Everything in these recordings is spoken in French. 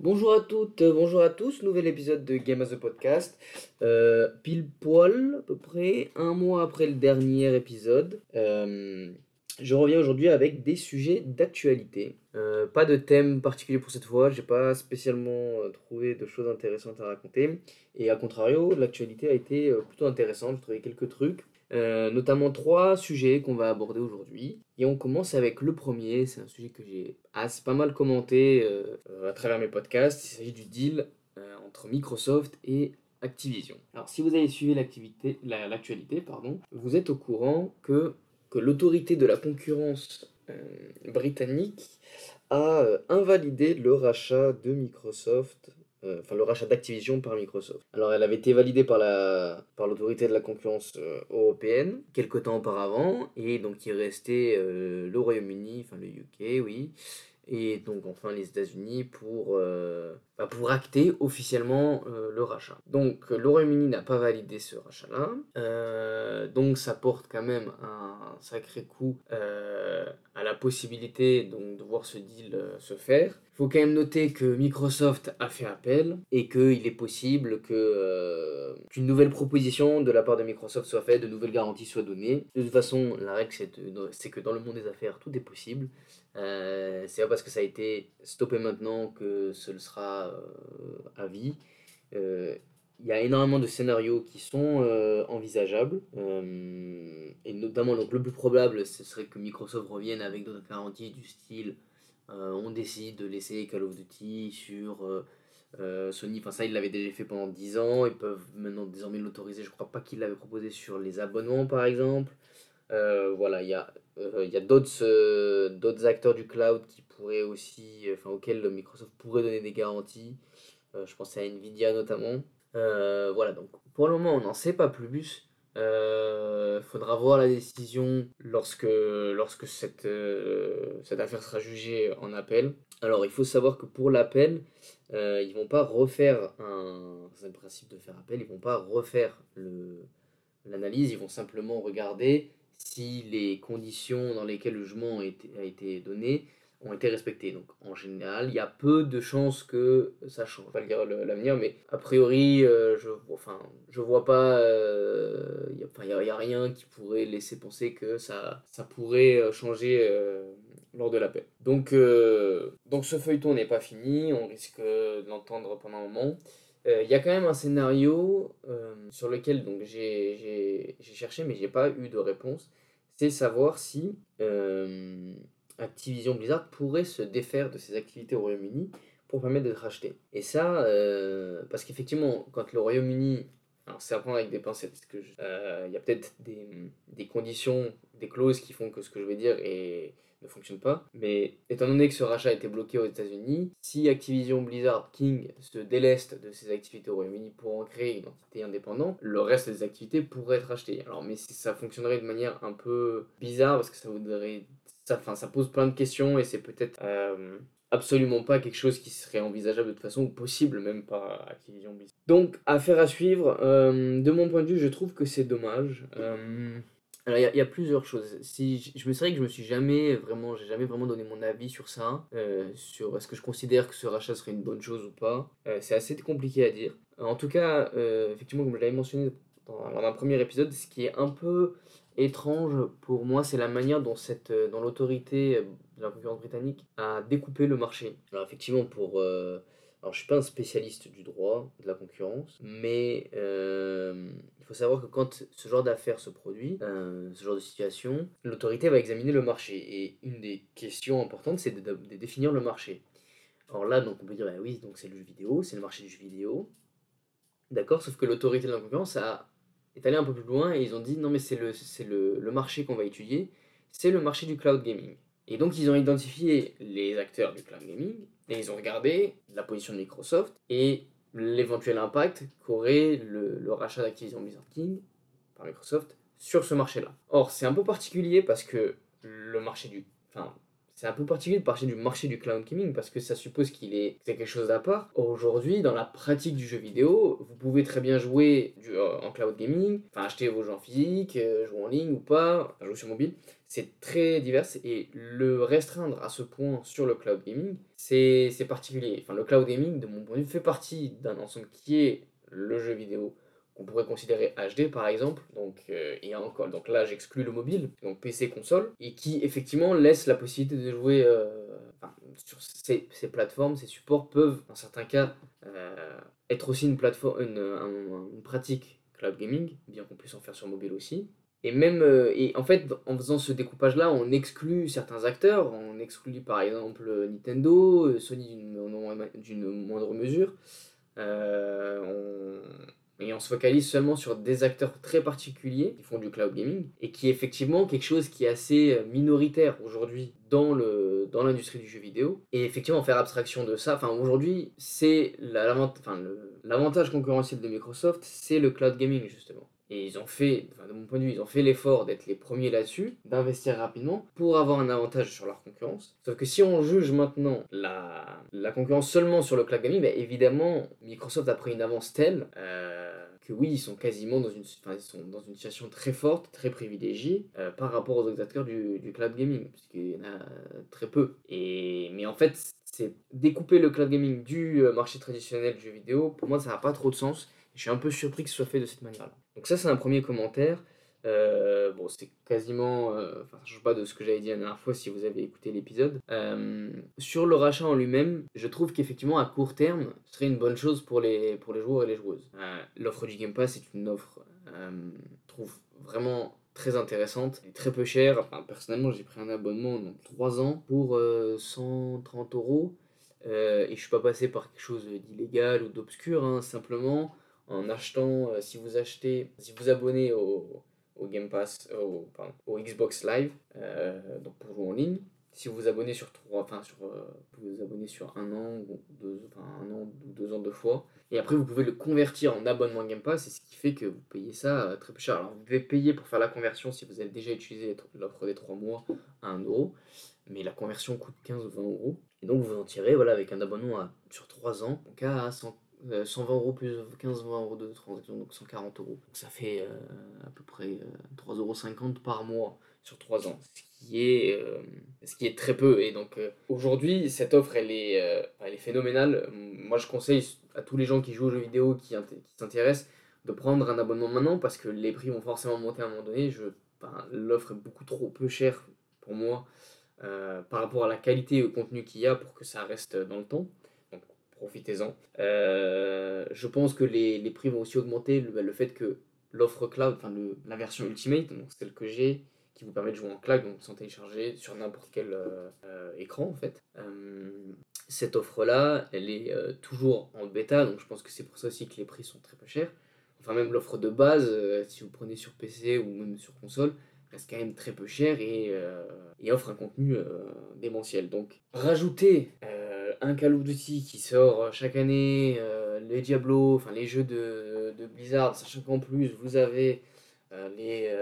Bonjour à toutes, euh, bonjour à tous, nouvel épisode de Game as a Podcast. Euh, pile poil, à peu près, un mois après le dernier épisode. Euh, je reviens aujourd'hui avec des sujets d'actualité. Pas de thème particulier pour cette fois, j'ai pas spécialement trouvé de choses intéressantes à raconter. Et à contrario, l'actualité a été plutôt intéressante, j'ai trouvé quelques trucs. Euh, notamment trois sujets qu'on va aborder aujourd'hui. Et on commence avec le premier, c'est un sujet que j'ai assez pas mal commenté euh, à travers mes podcasts. Il s'agit du deal euh, entre Microsoft et Activision. Alors si vous avez suivi l'actualité, pardon, vous êtes au courant que, que l'autorité de la concurrence britannique a invalidé le rachat de Microsoft euh, enfin le rachat d'Activision par Microsoft. Alors elle avait été validée par la par l'autorité de la concurrence euh, européenne quelque temps auparavant et donc il restait euh, le Royaume-Uni, enfin le UK, oui, et donc enfin les États-Unis pour bah, pour acter officiellement euh, le rachat. Donc le Royaume-Uni n'a pas validé ce rachat-là, Euh, donc ça porte quand même un sacré coup euh, à la possibilité donc de voir ce deal se faire. Il faut quand même noter que Microsoft a fait appel et qu'il est possible que, qu'une nouvelle proposition de la part de Microsoft soit faite, de nouvelles garanties soient données. De toute façon, la règle c'est, que dans le monde des affaires, tout est possible. C'est pas parce que ça a été stoppé maintenant que ce le sera euh, à vie. Euh, il y a énormément de scénarios qui sont euh, envisageables. euh, et notamment, donc, le plus probable, ce serait que Microsoft revienne avec d'autres garanties du style euh, on décide de laisser Call of Duty sur euh, euh, Sony. Enfin, ça, ils l'avaient déjà fait pendant 10 ans. Ils peuvent maintenant désormais l'autoriser. Je crois pas qu'ils l'avaient proposé sur les abonnements, par exemple. Euh, voilà, il y a, euh, il y a d'autres euh, d'autres acteurs du cloud qui pourraient aussi, enfin, auxquels Microsoft pourrait donner des garanties. Euh, je pense à Nvidia notamment. Euh, voilà, donc pour le moment, on n'en sait pas plus. Euh, faudra voir la décision lorsque, lorsque cette, euh, cette affaire sera jugée en appel. Alors, il faut savoir que pour l'appel, euh, ils vont pas refaire un. C'est le principe de faire appel, ils vont pas refaire l'analyse, ils vont simplement regarder si les conditions dans lesquelles le jugement a été, donné ont été respectées. Donc en général, il y a peu de chances que ça change. Je l'avenir, mais a priori, euh, je, enfin, je vois pas, euh, il y a, enfin, il y a- rien qui pourrait laisser penser que ça, ça pourrait euh, changer euh, lors de l'appel. Donc, euh, donc ce feuilleton n'est pas fini, on risque de l'entendre pendant un moment. Euh, Il y a quand même un scénario euh, sur lequel donc j'ai cherché mais j'ai pas eu de réponse. C'est savoir si euh, Activision Blizzard pourrait se défaire de ses activités au Royaume-Uni pour permettre d'être racheté. Et ça, euh, parce qu'effectivement, quand le Royaume-Uni, alors c'est à prendre avec des pincettes, parce euh, il y a peut-être des, des conditions, des clauses qui font que ce que je vais dire est- ne fonctionne pas. Mais étant donné que ce rachat a été bloqué aux États-Unis, si Activision Blizzard King se déleste de ses activités au Royaume-Uni pour en créer une entité indépendante, le reste des activités pourrait être racheté. Alors, mais ça fonctionnerait de manière un peu bizarre parce que ça voudrait. Ça pose plein de questions et c'est peut-être euh, absolument pas quelque chose qui serait envisageable de toute façon ou possible même par Activision Blizzard. Donc, affaire à suivre. Euh, de mon point de vue, je trouve que c'est dommage. Euh, alors, il y a- plusieurs choses. Si je, je me serais que je me suis jamais vraiment, j'ai jamais vraiment donné mon avis sur ça, euh, sur est-ce que je considère que ce rachat serait une bonne chose ou pas. Euh, c'est assez compliqué à dire. En tout cas, euh, effectivement, comme je l'avais mentionné dans, un premier épisode, ce qui est un peu étrange pour moi, c'est la manière dont, cette, dont l'autorité de la concurrence britannique a découpé le marché. Alors, effectivement, pour. Alors, je suis pas un spécialiste du droit de la concurrence, mais euh, il faut savoir que quand ce genre d'affaires se produit, euh, ce genre de situation, l'autorité va examiner le marché. Et une des questions importantes, c'est de, définir le marché. Alors là, donc on peut dire, bah oui, donc c'est le jeu vidéo, c'est le marché du jeu vidéo. D'accord, sauf que l'autorité de la concurrence a, est allée un peu plus loin et ils ont dit, non mais c'est le, le, le marché qu'on va étudier, c'est le marché du cloud gaming. Et donc ils ont identifié les acteurs du cloud gaming et ils ont regardé la position de Microsoft et l'éventuel impact qu'aurait le, rachat d'Activision Blizzard King par Microsoft sur ce marché-là. Or, c'est un peu particulier parce que le marché du... Enfin, c'est un peu particulier de partir du marché du cloud gaming parce que ça suppose qu'il est quelque chose d'à part. Aujourd'hui, dans la pratique du jeu vidéo, vous pouvez très bien jouer euh, en cloud gaming, enfin acheter vos jeux en physique, euh, jouer en ligne ou pas, jouer sur mobile. C'est très divers et le restreindre à ce point sur le cloud gaming, c'est particulier. Enfin, le cloud gaming, de mon point de vue, fait partie d'un ensemble qui est le jeu vidéo qu'on pourrait considérer HD par exemple, donc, euh, et encore, donc là j'exclus le mobile, donc PC console, et qui effectivement laisse la possibilité de jouer euh, sur ces, plateformes, ces supports peuvent dans certains cas euh, être aussi une, plateforme, une, une, pratique cloud gaming, bien qu'on puisse en faire sur mobile aussi. Et même, et en fait, en faisant ce découpage-là, on exclut certains acteurs, on exclut par exemple Nintendo, Sony d'une moindre mesure, et on se focalise seulement sur des acteurs très particuliers qui font du cloud gaming et qui effectivement quelque chose qui est assez euh, minoritaire aujourd'hui dans l'industrie du jeu vidéo. Et effectivement faire abstraction de ça enfin aujourd'hui c'est l'avantage concurrentiel de Microsoft c'est le cloud gaming justement et ils ont fait, de mon point de vue, ils ont fait l'effort d'être les premiers là-dessus, d'investir rapidement pour avoir un avantage sur leur concurrence. Sauf que si on juge maintenant la, concurrence seulement sur le cloud gaming, bah, évidemment, Microsoft a pris une avance telle euh, que oui, ils sont quasiment dans une, ils sont dans une situation très forte, très privilégiée euh, par rapport aux autres acteurs du, cloud gaming, puisqu'il y en a très peu. Et, mais en fait, c'est découper le cloud gaming du euh, marché traditionnel du jeu vidéo, pour moi, ça n'a pas trop de sens. Je suis un peu surpris que ce soit fait de cette manière-là. Donc ça, c'est un premier commentaire. Euh, bon, c'est quasiment. Euh, enfin, ça change pas de ce que j'avais dit la dernière fois si vous avez écouté l'épisode. Euh, sur le rachat en lui-même, je trouve qu'effectivement, à court terme, ce serait une bonne chose pour les, pour les joueurs et les joueuses. L'offre du Game Pass est une offre, je trouve, vraiment très intéressante et très peu chère. Enfin, personnellement, j'ai pris un abonnement dans 3 ans pour 130 euros. et je suis pas passé par quelque chose d'illégal ou d'obscur, hein, simplement en achetant, euh, si vous achetez, si vous abonnez au, au Game Pass, au, pardon, au Xbox Live, euh, donc pour jouer en ligne, si vous vous abonnez sur trois, enfin sur, euh, vous vous abonnez sur un an ou deux, enfin un an ou deux ans deux fois, et après vous pouvez le convertir en abonnement Game Pass, et ce qui fait que vous payez ça très peu cher. Alors vous devez payer pour faire la conversion si vous avez déjà utilisé l'offre des trois mois à 1 euro, mais la conversion coûte 15 ou 20 euros, et donc vous en tirez voilà avec un abonnement sur 3 ans, donc à 100 120 euh, euros plus 15-20 euros de transaction, donc 140 euros. Ça fait euh, à peu près 3,50 euh, euros par mois sur 3 ans, ce qui est, très peu. Et donc aujourd'hui, cette offre, elle est, phénoménale. Moi, je conseille à tous les gens qui jouent aux jeux vidéo, qui, qui s'intéressent, de prendre un abonnement maintenant parce que les prix vont forcément monter à un moment donné. L'offre est beaucoup trop peu chère pour moi par rapport à la qualité et au contenu qu'il y a pour que ça reste dans le temps profitez-en. Euh, je pense que les, les, prix vont aussi augmenter. Le, le fait que l'offre cloud, enfin la version Ultimate, donc celle que j'ai, qui vous permet de jouer en cloud, donc sans télécharger sur n'importe quel euh, euh, écran en fait. cette offre-là, elle est toujours en bêta, donc je pense que c'est pour ça aussi que les prix sont très peu chers. Enfin même l'offre de base, si vous prenez sur PC ou même sur console, reste quand même très peu cher et, et offre un contenu démentiel. Donc rajouter un Call of Duty qui sort euh, chaque année, euh, les Diablo, enfin les jeux de, Blizzard, sachant qu'en plus vous avez euh, les,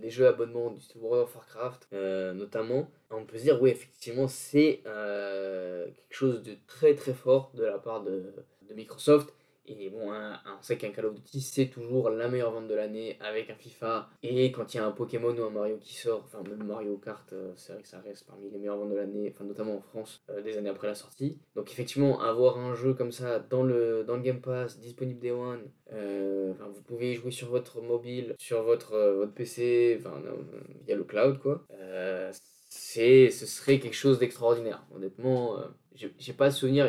les jeux abonnements du World of Warcraft notamment, on peut se dire oui effectivement c'est quelque chose de très très fort de la part de Microsoft et bon, on sait qu'un Call of Duty, c'est toujours la meilleure vente de l'année avec un FIFA. Et quand il y a un Pokémon ou un Mario qui sort, enfin même Mario Kart, euh, c'est vrai que ça reste parmi les meilleures ventes de l'année, enfin notamment en France, euh, des années après la sortie. Donc effectivement, avoir un jeu comme ça dans le, dans le Game Pass, disponible Day One, euh, vous pouvez y jouer sur votre mobile, sur votre, votre PC, enfin via le cloud quoi. c'est, ce serait quelque chose d'extraordinaire. Honnêtement, j'ai pas de souvenir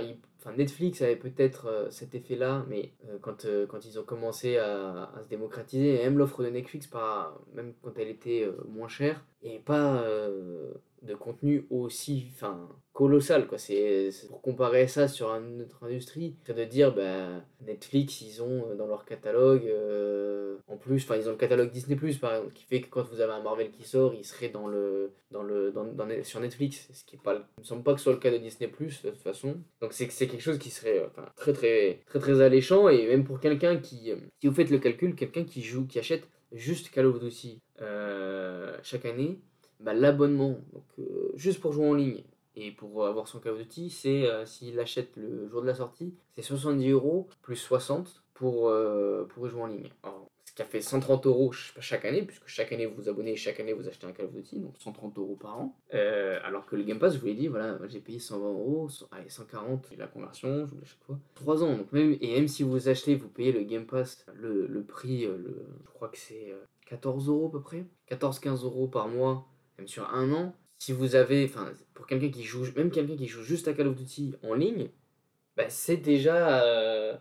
Netflix avait peut-être euh, cet effet-là, mais euh, quand, euh, quand ils ont commencé à, se démocratiser, même l'offre de Netflix, même quand elle était moins chère, et pas de contenu aussi enfin, colossal. Quoi. C'est, pour comparer ça sur une autre industrie, c'est de dire bah, Netflix, ils ont dans leur catalogue, en plus, enfin ils ont le catalogue Disney, par exemple, qui fait que quand vous avez un Marvel qui sort, il serait dans le, dans le, dans, dans, sur Netflix, ce qui il me semble pas que ce soit le cas de Disney, de toute façon. Donc c'est, c'est quelque chose qui serait enfin, très, très, très, très alléchant, et même pour quelqu'un qui, si vous faites le calcul, quelqu'un qui joue, qui achète juste Call of Duty euh, chaque année, bah, l'abonnement, donc juste pour jouer en ligne et pour avoir son Call of Duty, c'est s'il achète le jour de la sortie, c'est 70 euros plus 60 pour, pour y jouer en ligne qui a fait 130 euros chaque année, puisque chaque année vous vous abonnez et chaque année vous achetez un Call of Duty, donc 130 euros par an. Euh, alors que le Game Pass, je vous l'ai dit, voilà, j'ai payé 120 euros, allez, 140, et la conversion, je vous l'ai chaque fois. 3 ans, donc même, et même si vous achetez, vous payez le Game Pass, le, le prix, euh, le, je crois que c'est 14 euh, euros à peu près, 14-15 euros par mois, même sur un an. Si vous avez, enfin, pour quelqu'un qui joue, même quelqu'un qui joue juste à Call of Duty en ligne, bah, c'est déjà,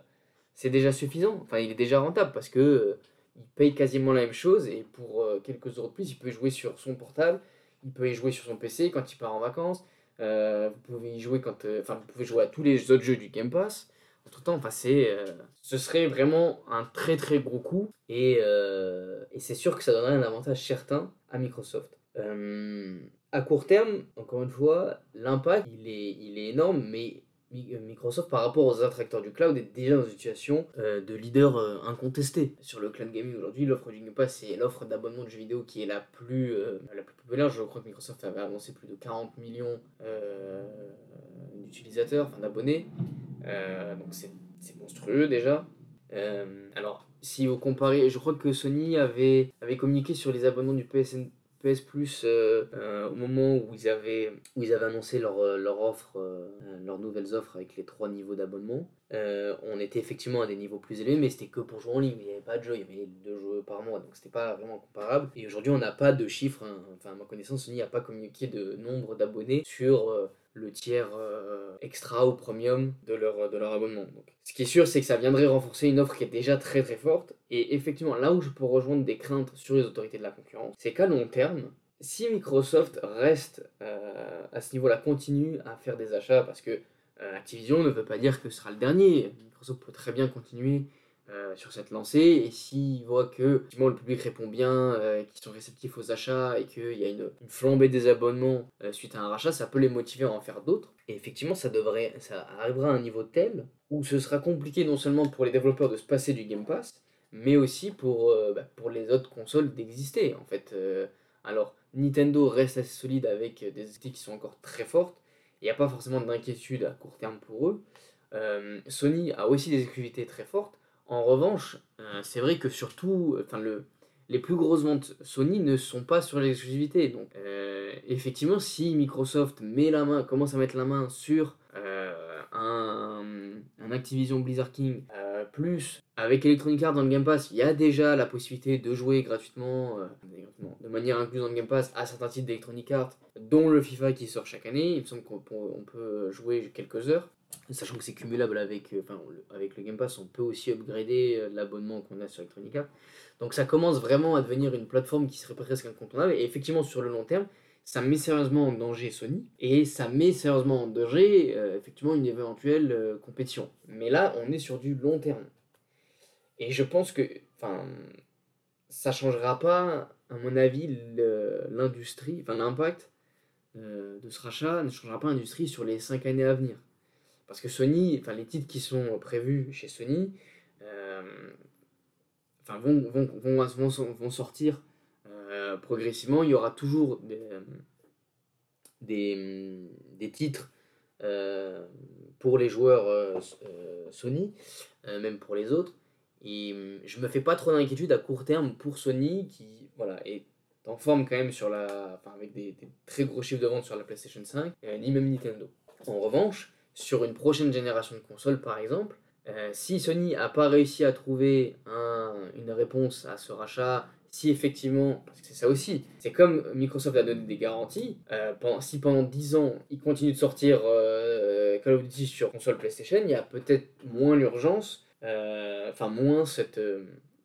c'est déjà suffisant. Enfin, il est déjà rentable parce que il paye quasiment la même chose et pour euh, quelques euros de plus, il peut jouer sur son portable, il peut y jouer sur son PC quand il part en vacances. Euh, vous pouvez y jouer quand, euh, enfin, vous pouvez jouer à tous les autres jeux du Game Pass. Entre temps, enfin, ce serait vraiment un très très gros coup et, et c'est sûr que ça donnerait un avantage certain à Microsoft. À court terme, encore une fois, l'impact il est, il est énorme, mais euh, Microsoft par rapport aux autres acteurs du cloud est déjà dans une situation euh, de leader euh, incontesté. Sur le cloud gaming aujourd'hui l'offre du Game Pass c'est l'offre d'abonnement de jeux vidéo qui est la plus la plus populaire. Je crois que Microsoft avait avancé plus de 40 millions d'utilisateurs enfin d'abonnés. Donc c'est monstrueux déjà. Alors si vous comparez je crois que Sony avait avait communiqué sur les abonnements du PSN PS Plus euh, euh, au moment où ils avaient, où ils avaient annoncé leur, euh, leur leurs nouvelles offres avec les trois niveaux d'abonnement. on était effectivement à des niveaux plus élevés, mais c'était que pour jouer en ligne. Il n'y avait pas de jeu, il y avait deux jeux par mois, donc c'était pas vraiment comparable. Et aujourd'hui, on n'a pas de chiffres, hein. enfin, à ma connaissance, Sony n'a pas communiqué de nombre d'abonnés sur le tiers extra ou premium de leur, de leur abonnement. Ce qui est sûr, c'est que ça viendrait renforcer une offre qui est déjà très très forte. Et effectivement, là où je peux rejoindre des craintes sur les autorités de la concurrence, c'est qu'à long terme, si Microsoft reste euh, à ce niveau-là, continue à faire des achats, parce que euh, Activision ne veut pas dire que ce sera le dernier, Microsoft peut très bien continuer euh, sur cette lancée. Et s'ils voient que le public répond bien, euh, qu'ils sont réceptifs aux achats et qu'il y a une, flambée des abonnements euh, suite à un rachat, ça peut les motiver à en faire d'autres. Et effectivement, ça, devrait, ça arrivera à un niveau tel où ce sera compliqué non seulement pour les développeurs de se passer du Game Pass, mais aussi pour, bah, pour les autres consoles d'exister. En fait, alors Nintendo reste assez solide avec des outils qui sont encore très fortes. Il n'y a pas forcément d'inquiétude à court terme pour eux. Sony a aussi des exclusivités très fortes. En revanche, euh, c'est vrai que surtout, les plus grosses ventes Sony ne sont pas sur l'exclusivité. Donc, euh, effectivement, si Microsoft met la main, commence à mettre la main sur euh, un, un, Activision Blizzard King, plus avec Electronic Arts dans le Game Pass, il y a déjà la possibilité de jouer gratuitement, de manière incluse dans le Game Pass, à certains titres d'Electronic Arts, dont le FIFA qui sort chaque année. Il me semble qu'on peut jouer quelques heures. Sachant que c'est cumulable avec, euh, enfin, avec le Game Pass, on peut aussi upgrader euh, l'abonnement qu'on a sur Electronic Arts. Donc ça commence vraiment à devenir une plateforme qui serait presque incontournable. Et effectivement, sur le long terme, ça met sérieusement en danger Sony et ça met sérieusement en danger euh, effectivement une éventuelle compétition. Mais là, on est sur du long terme. Et je pense que, enfin, ça changera pas, à mon avis, l'industrie, enfin l'impact de ce rachat ne changera pas l'industrie sur les 5 années à venir. Parce que Sony, enfin les titres qui sont prévus chez Sony, euh, enfin vont, vont, vont, vont, sortir euh, progressivement. Il y aura toujours des, des, des titres euh, pour les joueurs Sony, même pour les autres. Et je me fais pas trop d'inquiétude à court terme pour Sony qui voilà, est en forme quand même sur la, avec des, des, très gros chiffres de vente sur la PlayStation 5, ni même Nintendo. En revanche, sur une prochaine génération de consoles par exemple, euh, si Sony n'a pas réussi à trouver une réponse à ce rachat, si effectivement, parce que c'est ça aussi, c'est comme Microsoft a donné des garanties, euh, pendant, si pendant 10 ans ils continuent de sortir euh, Call of Duty sur console PlayStation, il y a peut-être moins l'urgence, enfin moins cette,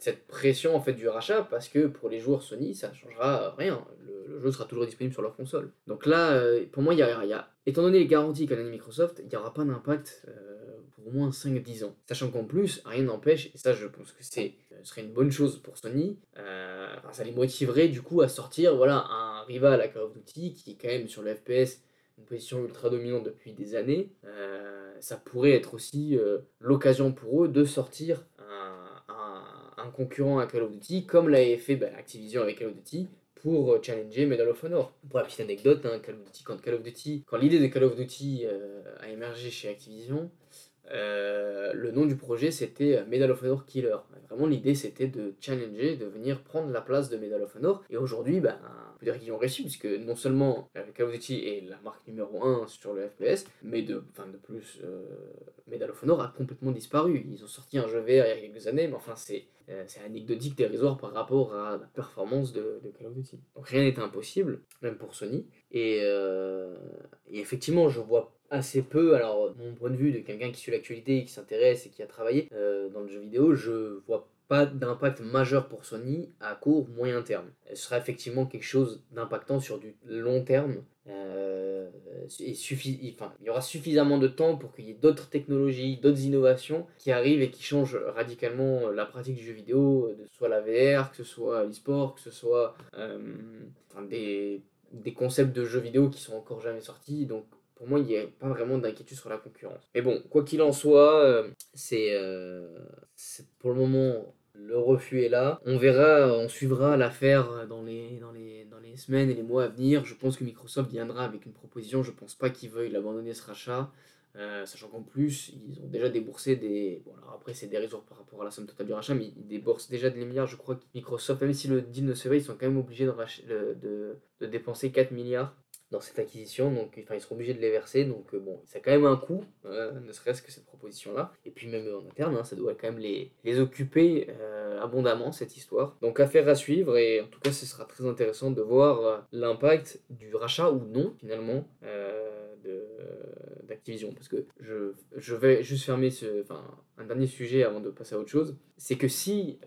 cette pression en fait du rachat, parce que pour les joueurs Sony, ça changera rien le jeu sera toujours disponible sur leur console. Donc là, euh, pour moi, il y a, étant donné les garanties qu'a donné Microsoft, il n'y aura pas d'impact euh, pour au moins 5-10 ans. Sachant qu'en plus, rien n'empêche, et ça je pense que c'est euh, serait une bonne chose pour Sony, ça les motiverait du coup à sortir voilà, un rival à Call of Duty qui est quand même sur le FPS une position ultra dominante depuis des années. ça pourrait être aussi l'occasion pour eux de sortir un, concurrent à Call of Duty, comme l'avait fait bah, Activision avec Call of Duty, pour challenger Medal of Honor. Pour la petite anecdote, hein, Call of Duty, quand Call of Duty, quand l'idée de Call of Duty a émergé chez Activision, euh, le nom du projet c'était Medal of Honor Killer. Vraiment l'idée c'était de challenger, de venir prendre la place de Medal of Honor. Et aujourd'hui, ben, on peut dire qu'ils ont réussi puisque non seulement euh, Call of Duty est la marque numéro 1 sur le FPS, mais de, de plus, euh, Medal of Honor a complètement disparu. Ils ont sorti un jeu VR il y a quelques années, mais enfin c'est c'est anecdotique, dérisoire par rapport à la performance de, Call of Duty. Rien n'est impossible, même pour Sony. Et, et effectivement, je vois assez peu. Alors, mon point de vue de quelqu'un qui suit l'actualité, qui s'intéresse et qui a travaillé euh, dans le jeu vidéo, je vois pas d'impact majeur pour Sony à court, moyen terme. Ce sera effectivement quelque chose d'impactant sur du long terme. Euh, et enfin, il y aura suffisamment de temps pour qu'il y ait d'autres technologies, d'autres innovations qui arrivent et qui changent radicalement la pratique du jeu vidéo, que ce soit la VR, que ce soit l'e-sport, que ce soit euh, des, des concepts de jeux vidéo qui sont encore jamais sortis. Donc pour moi, il n'y a pas vraiment d'inquiétude sur la concurrence. Mais bon, quoi qu'il en soit, euh, euh, pour le moment le refus est là. On verra, on suivra l'affaire dans les, dans, les, dans les semaines et les mois à venir. Je pense que Microsoft viendra avec une proposition. Je ne pense pas qu'ils veuillent abandonner ce rachat. Euh, sachant qu'en plus, ils ont déjà déboursé des. Bon, alors après, c'est dérisoire par rapport à la somme totale du rachat, mais ils déboursent déjà des milliards. Je crois que Microsoft, même si le deal ne se fait, ils sont quand même obligés de, de, de dépenser 4 milliards dans cette acquisition, donc enfin, ils seront obligés de les verser, donc euh, bon, ça a quand même un coût, euh, ne serait-ce que cette proposition-là, et puis même en interne, hein, ça doit quand même les, les occuper euh, abondamment, cette histoire. Donc affaire à suivre, et en tout cas ce sera très intéressant de voir l'impact du rachat ou non, finalement, d'Activision, parce que je, je, vais juste fermer ce, enfin, un dernier sujet avant de passer à autre chose, c'est que si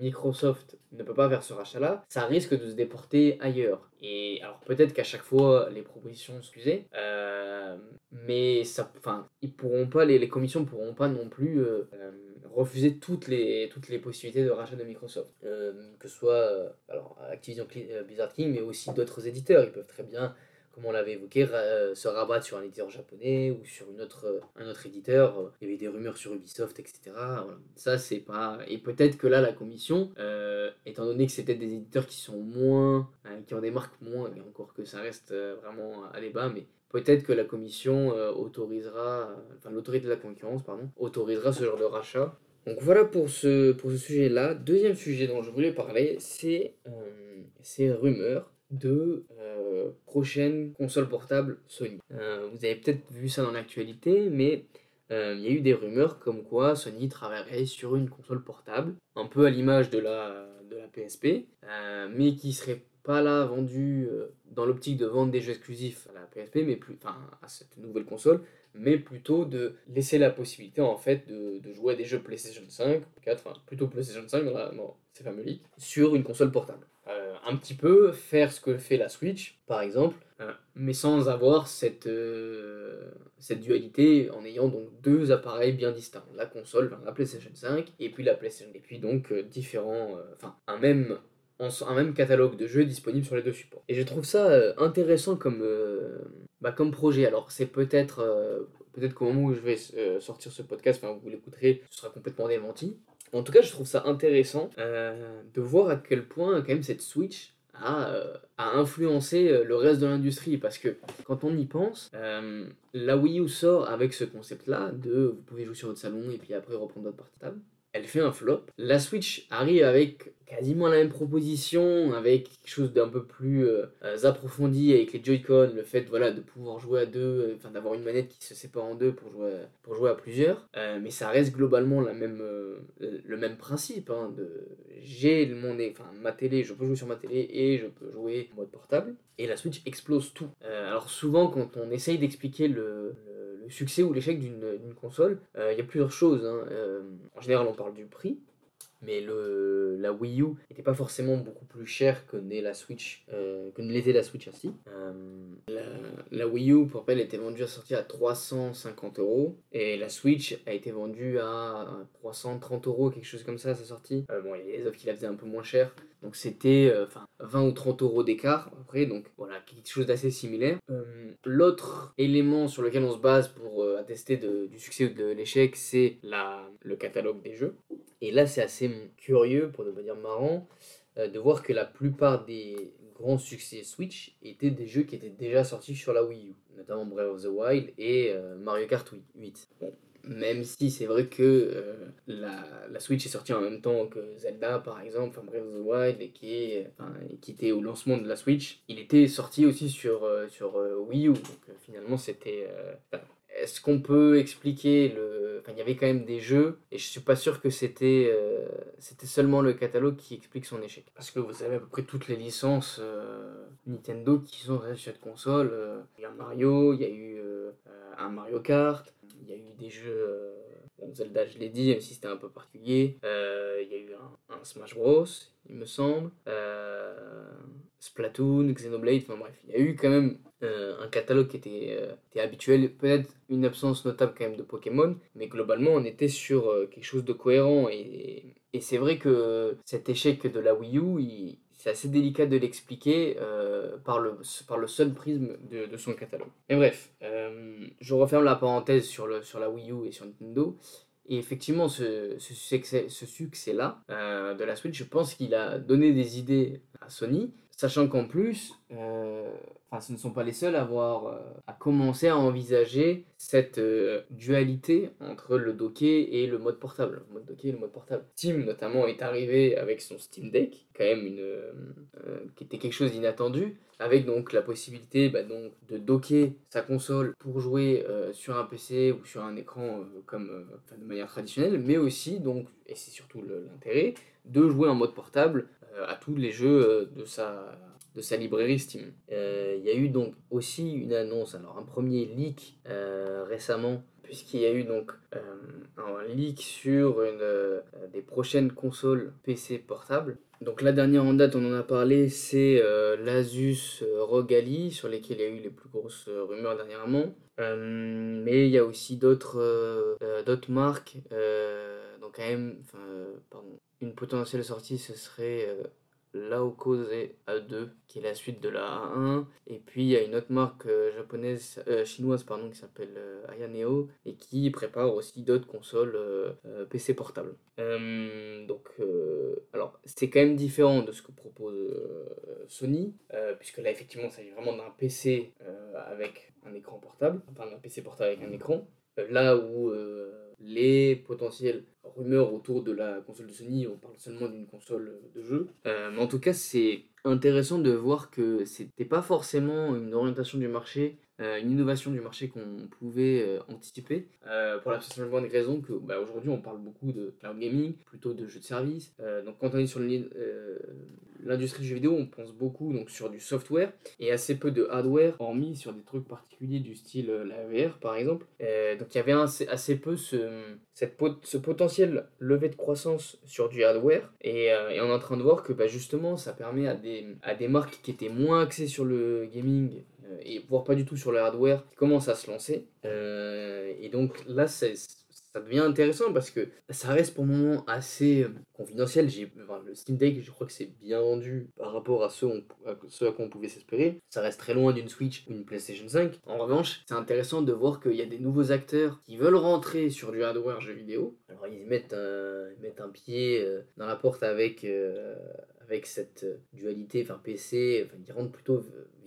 Microsoft ne peut pas faire ce rachat-là, ça risque de se déporter ailleurs. Et alors peut-être qu'à chaque fois les propositions sont excusées, euh, mais ça, enfin, ils pourront pas, les, les commissions pourront pas non plus euh, euh, refuser toutes les, toutes les possibilités de rachat de Microsoft, que ce soit alors Activision Blizzard King, mais aussi d'autres éditeurs. Ils peuvent très bien comme on l'avait évoqué, euh, se rabattre sur un éditeur japonais ou sur une autre, euh, un autre éditeur. Il y avait des rumeurs sur Ubisoft, etc. Ça, c'est pas. Et peut-être que là, la commission, euh, étant donné que c'était des éditeurs qui sont moins. qui ont des marques moins, et encore que ça reste vraiment à débat, mais peut-être que la commission autorisera. Enfin, l'autorité de la concurrence, pardon, autorisera ce genre de rachat. Donc voilà pour ce, pour ce sujet-là. Deuxième sujet dont je voulais parler, c'est ces rumeurs de euh, prochaine console portable Sony. Euh, vous avez peut-être vu ça dans l'actualité, mais euh, il y a eu des rumeurs comme quoi Sony travaillerait sur une console portable, un peu à l'image de la, de la PSP, mais qui serait pas là vendue dans l'optique de vendre des jeux exclusifs à la PSP, mais plus, enfin à cette nouvelle console, mais plutôt de laisser la possibilité en fait de, jouer à des jeux PlayStation 5, 4, enfin plutôt PlayStation 5 dans, ces fameux leaks, sur une console portable. Euh, un petit peu faire ce que fait la Switch, par exemple, euh, mais sans avoir cette, euh, cette dualité en ayant donc deux appareils bien distincts. La console, la PlayStation 5, et puis la PlayStation. Et puis donc différents, enfin un même un même catalogue de jeux disponible sur les deux supports. Et je trouve ça intéressant comme, bah, comme projet. Alors c'est peut-être peut-être qu'au moment où je vais sortir ce podcast, vous l'écouterez, ce sera complètement démenti. En tout cas, je trouve ça intéressant euh, de voir à quel point quand même cette Switch a, euh, a influencé euh, le reste de l'industrie. Parce que quand on y pense, la Wii U sort avec ce concept-là de vous pouvez jouer sur votre salon et puis après reprendre votre portable. Elle fait un flop. La Switch arrive avec quasiment la même proposition, avec quelque chose d'un peu plus euh, approfondi avec les Joy-Con, le fait voilà, de pouvoir jouer à deux, euh, enfin d'avoir une manette qui se sépare en deux pour jouer, pour jouer à plusieurs. Euh, mais ça reste globalement la même, le même principe. Hein, j'ai mon, ma télé, je peux jouer sur ma télé et je peux jouer en mode portable. Et la Switch explose tout. alors souvent quand on essaye d'expliquer le, succès ou l'échec d'une console, il y a plusieurs choses. Hein. en général on parle du prix mais le, la Wii U n'était pas forcément beaucoup plus chère que n'est la Switch, euh, que ne l'était la Switch ainsi. Euh, la, la, Wii U, pour rappel, était vendue à sortie à 350 euros et la Switch a été vendue à 330 euros, quelque chose comme ça à sa sortie. Euh, bon, il y a des offres qui la faisaient un peu moins cher, donc c'était enfin 20 ou 30 euros d'écart après, donc voilà, quelque chose d'assez similaire. L'autre élément sur lequel on se base pour attester de, du succès ou de l'échec, c'est le catalogue des jeux. Et là, c'est assez curieux, pour ne pas dire marrant, euh, de voir que la plupart des, grands succès Switch étaient des jeux qui étaient déjà sortis sur la Wii U, notamment Breath of the Wild et Mario Kart 8. Bon, même si c'est vrai que euh, la, la, Switch est sortie en même temps que Zelda par exemple, enfin Breath of the Wild, et qui, qui était au lancement de la Switch, il était sorti aussi sur, euh, sur euh, Wii U. Donc finalement c'était... Est-ce qu'on peut expliquer le... Enfin il y avait quand même des jeux, et je suis pas sûr que c'était c'était seulement le catalogue qui explique son échec. Parce que vous avez à peu près toutes les licences Nintendo qui sont sur cette console. Il y a Mario, il y a eu un Mario Kart, il y a eu des jeux. Euh, Zelda, je l'ai dit, même si c'était un peu particulier. Euh, il y a eu un, Smash Bros, il me semble. Euh, Splatoon, Xenoblade, enfin bref, il y a eu quand même un catalogue qui était, habituel. Peut-être une absence notable quand même de Pokémon, mais globalement, on était sur quelque chose de cohérent. Et, c'est vrai que cet échec de la Wii U, c'est assez délicat de l'expliquer euh, par, le, seul prisme de, son catalogue. Et bref, euh, je referme la parenthèse sur, la Wii U et sur Nintendo. Et effectivement, ce, ce succès-là ce succès euh, de la Switch, je pense qu'il a donné des idées à Sony, sachant qu'en plus, enfin, ce ne sont pas les seuls à avoir à commencer à envisager cette dualité entre le docké et le mode portable. Le mode docké le mode portable. Steam notamment est arrivé avec son Steam Deck, quand même une, qui était quelque chose d'inattendu, avec donc la possibilité bah, donc, de docker sa console pour jouer sur un PC ou sur un écran comme de manière traditionnelle, mais aussi donc, et c'est surtout l'intérêt, de jouer en mode portable à tous les jeux de sa de sa librairie Steam. Euh, il y a eu donc aussi une annonce, alors un premier leak euh, récemment, puisqu'il y a eu donc euh, un leak sur une, des prochaines consoles PC portables. Donc la dernière en date, on en a parlé, c'est l'Asus ROG Ally, sur lesquels il y a eu les plus grosses rumeurs dernièrement. mais il y a aussi d'autres d'autres marques. donc quand même, pardon, une potentielle sortie, ce serait Laokose A2 qui est la suite de la A1 et puis il y a une autre marque euh, japonaise euh, chinoise pardon qui s'appelle euh, Ayaneo et qui prépare aussi d'autres consoles PC portables. donc alors c'est quand même différent de ce que propose Sony puisque là effectivement ça s'agit vraiment d'un PC avec un écran portable, enfin d'un PC portable avec un écran là où les potentielles rumeurs autour de la console de Sony, on parle seulement d'une console de jeu. Euh, mais en tout cas, c'est intéressant de voir que c'était pas forcément une orientation du marché, une innovation du marché qu'on pouvait euh, anticiper. pour la simple bonne raison que bah, aujourd'hui on parle beaucoup de cloud gaming, plutôt de jeux de service. donc quand on est sur l'industrie du jeu vidéo, on pense beaucoup donc, sur du software et assez peu de hardware, hormis sur des trucs particuliers du style la VR par exemple. donc il y avait assez, assez peu ce, cette ce potentiel levé de croissance sur du hardware et, on est en train de voir que bah, justement ça permet à des à des marques qui étaient moins axées sur le gaming euh, et voire pas du tout sur le hardware qui commencent à se lancer. Euh, et donc là, ça devient intéressant parce que ça reste pour le moment assez euh, confidentiel. Le Steam Deck, je crois que c'est bien vendu par rapport à ce, à ce à quoi on pouvait s'espérer. Ça reste très loin d'une Switch ou d'une PlayStation 5. En revanche, c'est intéressant de voir qu'il y a des nouveaux acteurs qui veulent rentrer sur du hardware jeux vidéo. Alors ils mettent un, mettent un pied dans la porte avec, avec cette euh, dualité, enfin PC, enfin, ils rentrent plutôt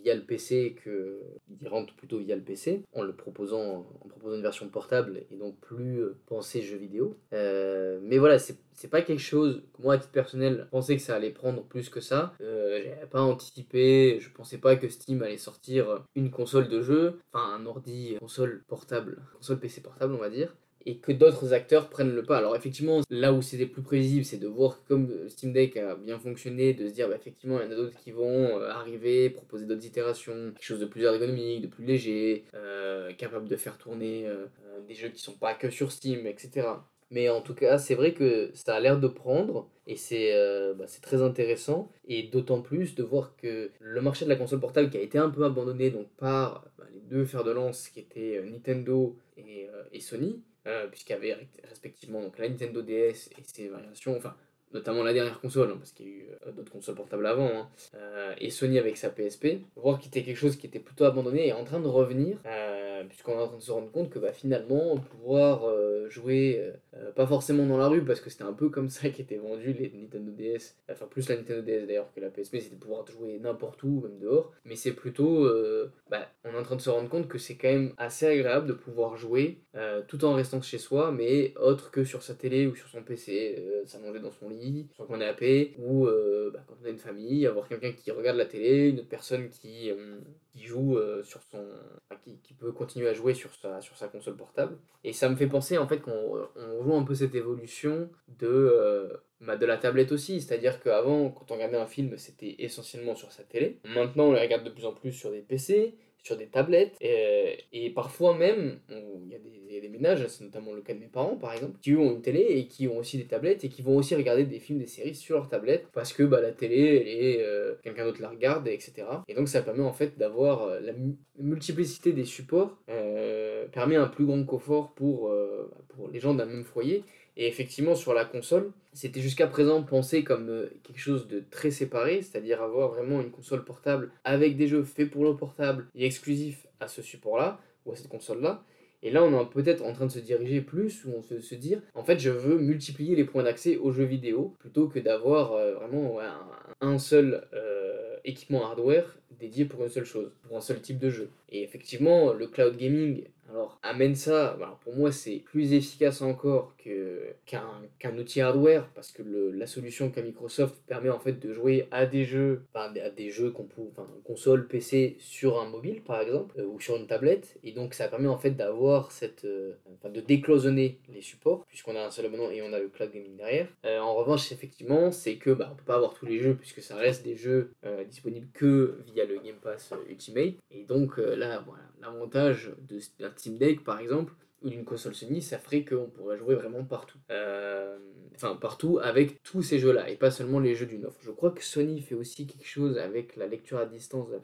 via le PC que ils rentrent plutôt via le PC en le proposant en proposant une version portable et donc plus euh, pensée jeu vidéo. Euh, mais voilà, c'est pas quelque chose moi à titre personnel pensais que ça allait prendre plus que ça. Euh, J'avais pas anticipé, je pensais pas que Steam allait sortir une console de jeu, enfin un ordi console portable, console PC portable on va dire et que d'autres acteurs prennent le pas. Alors effectivement, là où c'était plus prévisible, c'est de voir comme Steam Deck a bien fonctionné, de se dire bah, effectivement il y en a d'autres qui vont euh, arriver, proposer d'autres itérations, quelque chose de plus ergonomique, de plus léger, euh, capable de faire tourner euh, des jeux qui sont pas que sur Steam, etc. Mais en tout cas, c'est vrai que ça a l'air de prendre et c'est bah, très intéressant. Et d'autant plus de voir que le marché de la console portable qui a été un peu abandonné donc par bah, les deux fers de lance qui étaient Nintendo et, Sony, euh, puisqu'il y avait respectivement donc, la Nintendo DS et ses variations, enfin notamment la dernière console, hein, parce qu'il y a eu euh, d'autres consoles portables avant, hein, euh, et Sony avec sa PSP, voir qu'il était quelque chose qui était plutôt abandonné et en train de revenir, euh, puisqu'on est en train de se rendre compte que bah, finalement, pouvoir jouer, pas forcément dans la rue, parce que c'était un peu comme ça qu'étaient vendus les Nintendo DS, enfin plus la Nintendo DS d'ailleurs que la PSP, c'était pouvoir jouer n'importe où, même dehors, mais c'est plutôt, bah, on est en train de se rendre compte que c'est quand même assez agréable de pouvoir jouer tout en restant chez soi, mais autre que sur sa télé ou sur son PC, s'allonger dans son lit, sur son canapé, ou bah, quand on a une famille, avoir quelqu'un qui regarde la télé, une autre personne qui, euh, qui joue euh, sur son. qui, peut continuer à jouer sur sa, sur sa console portable. Et ça me fait penser en fait qu'on on joue un peu cette évolution de, euh, bah, de la tablette aussi. C'est-à-dire qu'avant, quand on regardait un film, c'était essentiellement sur sa télé. Maintenant, on le regarde de plus en plus sur des PC sur des tablettes. Et, et parfois même, il y, a des, ménages, c'est notamment le cas de mes parents par exemple, qui ont une télé et qui ont aussi des tablettes et qui vont aussi regarder des films, des séries sur leur tablette parce que bah, la télé, euh, quelqu'un d'autre la regarde, etc. Et donc ça permet en fait d'avoir euh, la multiplicité des supports, euh, permet un plus grand confort pour, pour les gens d'un même foyer. Et effectivement, sur la console, c'était jusqu'à présent pensé comme euh, quelque chose de très séparé, c'est-à-dire avoir vraiment une console portable avec des jeux faits pour le portable et exclusifs à ce support-là, ou à cette console-là. Et là, on est peut-être en train de se diriger plus, ou on se, dire, en fait, je veux multiplier les points d'accès aux jeux vidéo, plutôt que d'avoir euh, vraiment un, seul euh, équipement hardware dédié pour une seule chose, pour un seul type de jeu. Et effectivement, le cloud gaming alors, amène ça, pour moi, c'est plus efficace encore qu'un outil hardware, parce que la solution qu'a Microsoft permet en fait de jouer à des jeux, enfin, à des jeux qu'on peut, enfin, console, PC, sur un mobile par exemple, euh, ou sur une tablette, et donc ça permet en fait d'avoir cette. Euh, enfin, de décloisonner les supports, puisqu'on a un seul abonnement et on a le cloud gaming derrière. Euh, en revanche, effectivement, c'est que bah, on peut pas avoir tous les jeux, puisque ça reste des jeux disponibles que via le Game Pass Ultimate, et donc là, voilà, l'avantage d'un Steam Deck par exemple, ou d'une console Sony, ça ferait qu'on pourrait jouer vraiment partout. Euh, enfin, partout avec tous ces jeux-là, et pas seulement les jeux d'une offre. Je crois que Sony fait aussi quelque chose avec la lecture à distance de la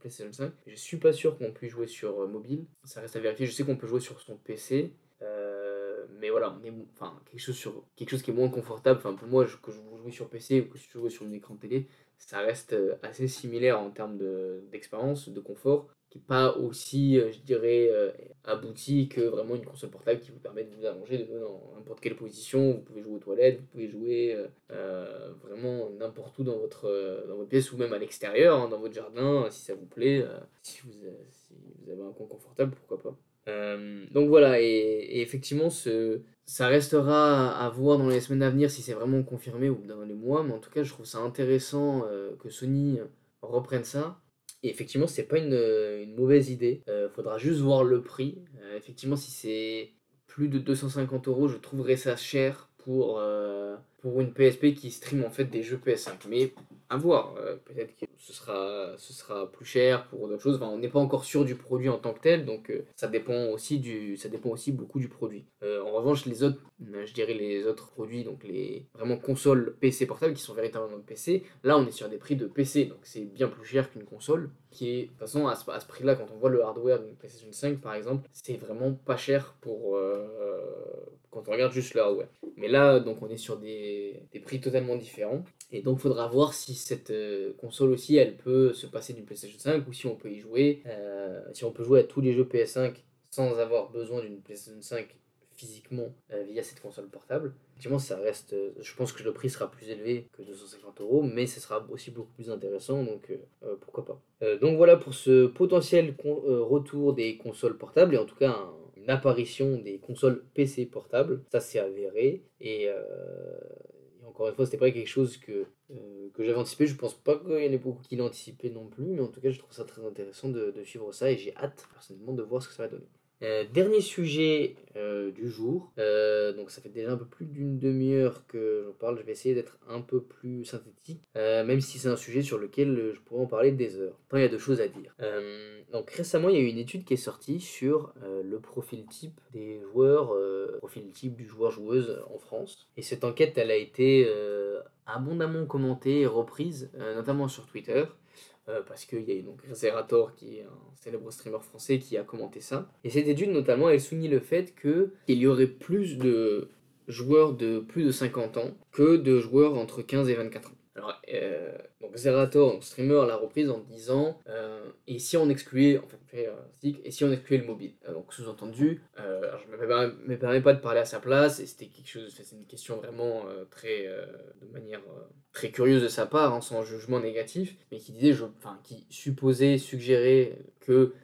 PlayStation 5. Je suis pas sûr qu'on puisse jouer sur euh, mobile, ça reste à vérifier. Je sais qu'on peut jouer sur son PC. Euh, mais voilà, enfin, quelque, chose sur, quelque chose qui est moins confortable. Enfin, pour moi, que je joue sur PC ou que je joue sur un écran télé, ça reste assez similaire en termes d'expérience, de confort qui n'est pas aussi, euh, je dirais, euh, abouti que vraiment une console portable qui vous permet de vous allonger de dans n'importe quelle position. Vous pouvez jouer aux toilettes, vous pouvez jouer euh, vraiment n'importe où dans votre, dans votre pièce ou même à l'extérieur, hein, dans votre jardin, si ça vous plaît. si, vous, si vous avez un coin confortable, pourquoi pas. donc voilà, et, effectivement, ce, ça restera à voir dans les semaines à venir si c'est vraiment confirmé ou dans les mois, mais en tout cas, je trouve ça intéressant que Sony reprenne ça. Effectivement, c'est pas une, une, mauvaise idée. Euh, faudra juste voir le prix. Euh, effectivement, si c'est plus de 250 euros, je trouverais ça cher pour, euh, pour une PSP qui stream en fait des jeux PS5. Mais à voir. Euh, peut-être que ce sera, ce sera plus cher pour d'autres choses. Enfin, on n'est pas encore sûr du produit en tant que tel, donc euh, ça, dépend aussi du, ça dépend aussi beaucoup du produit. Euh, en revanche, les autres, je dirais les autres produits, donc les vraiment consoles PC portables qui sont véritablement PC, là on est sur des prix de PC, donc c'est bien plus cher qu'une console qui est, de toute façon, à ce, prix-là, quand on voit le hardware d'une PlayStation 5 par exemple, c'est vraiment pas cher pour quand on regarde juste le hardware. Mais là, donc on est sur des, des prix totalement différents. Et donc, faudra voir si cette euh, console aussi, elle peut se passer d'une PlayStation 5 ou si on peut y jouer, euh, si on peut jouer à tous les jeux PS5 sans avoir besoin d'une PlayStation 5 physiquement euh, via cette console portable. Effectivement, ça reste, je pense que le prix sera plus élevé que 250 euros, mais ce sera aussi beaucoup plus intéressant, donc pourquoi pas. donc voilà pour ce potentiel retour des consoles portables, et en tout cas une apparition des consoles PC portables, ça c'est avéré, et encore une fois, c'était pas quelque chose que, euh, que j'avais anticipé. Je pense pas qu'il y en ait beaucoup qui anticipé non plus, mais en tout cas, je trouve ça très intéressant de suivre ça et j'ai hâte personnellement de voir ce que ça va donner. Euh, dernier sujet euh, du jour. Euh, donc ça fait déjà un peu plus d'une demi-heure que j'en parle. Je vais essayer d'être un peu plus synthétique, même si c'est un sujet sur lequel je pourrais en parler des heures. Tant il y a deux choses à dire. donc récemment, il y a eu une étude qui est sortie sur le profil type des joueurs, profil type du joueur-joueuse en France. Et cette enquête, elle a été abondamment commentée et reprise, notamment sur Twitter. Euh, parce qu'il y a donc Zerator qui est un célèbre streamer français qui a commenté ça. Et cette étude notamment elle souligne le fait qu'il y aurait plus de joueurs de plus de 50 ans que de joueurs entre 15 et 24 ans. Alors, euh, donc Zerator, donc streamer, l'a reprise en disant euh, et si on excluait, et si on excluait le mobile. Euh, donc sous-entendu, euh, je ne me, permets pas de parler à sa place et c'était quelque chose, c'est une question vraiment très, de manière très curieuse de sa part, hein, sans jugement négatif, mais qui disait, enfin, qui supposait, suggérait que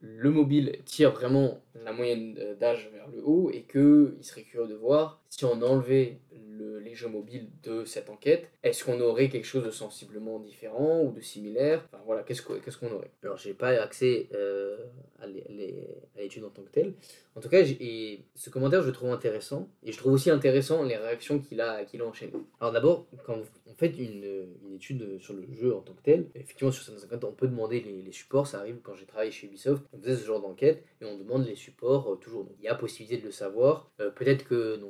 le mobile tire vraiment la moyenne d'âge vers le haut et qu'il serait curieux de voir si on enlevait les jeux mobiles de cette enquête, est-ce qu'on aurait quelque chose de sensiblement différent ou de similaire? Enfin voilà, qu'est-ce qu'on aurait? Alors j'ai pas accès euh, à l'étude en tant que telle. En tout cas, et ce commentaire je le trouve intéressant et je trouve aussi intéressant les réactions qu'il a, qu'il a enchaînées. Alors d'abord, quand on fait une, étude sur le jeu en tant que tel, effectivement sur 750 on peut demander les, supports, ça arrive quand j'ai travaillé chez Ubisoft, on faisait ce genre d'enquête et on demande les supports euh, toujours. Donc il y a possibilité de le savoir. Euh, peut-être que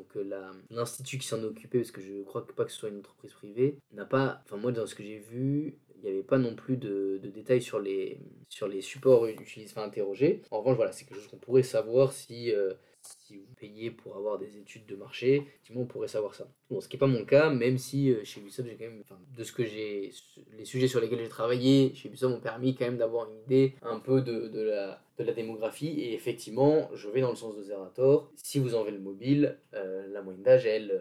l'institut qui s'en est parce que je crois pas que ce soit une entreprise privée, n'a pas, enfin moi dans ce que j'ai vu, il n'y avait pas non plus de, détails sur les, sur les supports utilisés, enfin interrogés. En revanche, voilà, c'est quelque chose qu'on pourrait savoir si, euh, si vous payez pour avoir des études de marché, effectivement, on pourrait savoir ça. Bon, ce qui n'est pas mon cas, même si euh, chez Ubisoft, j'ai quand même, enfin, de ce que j'ai, les sujets sur lesquels j'ai travaillé, chez Ubisoft m'ont permis quand même d'avoir une idée un peu de, de, la, de la démographie. Et effectivement, je vais dans le sens de Zerator. Si vous enlevez le mobile, euh, la moyenne d'âge, elle,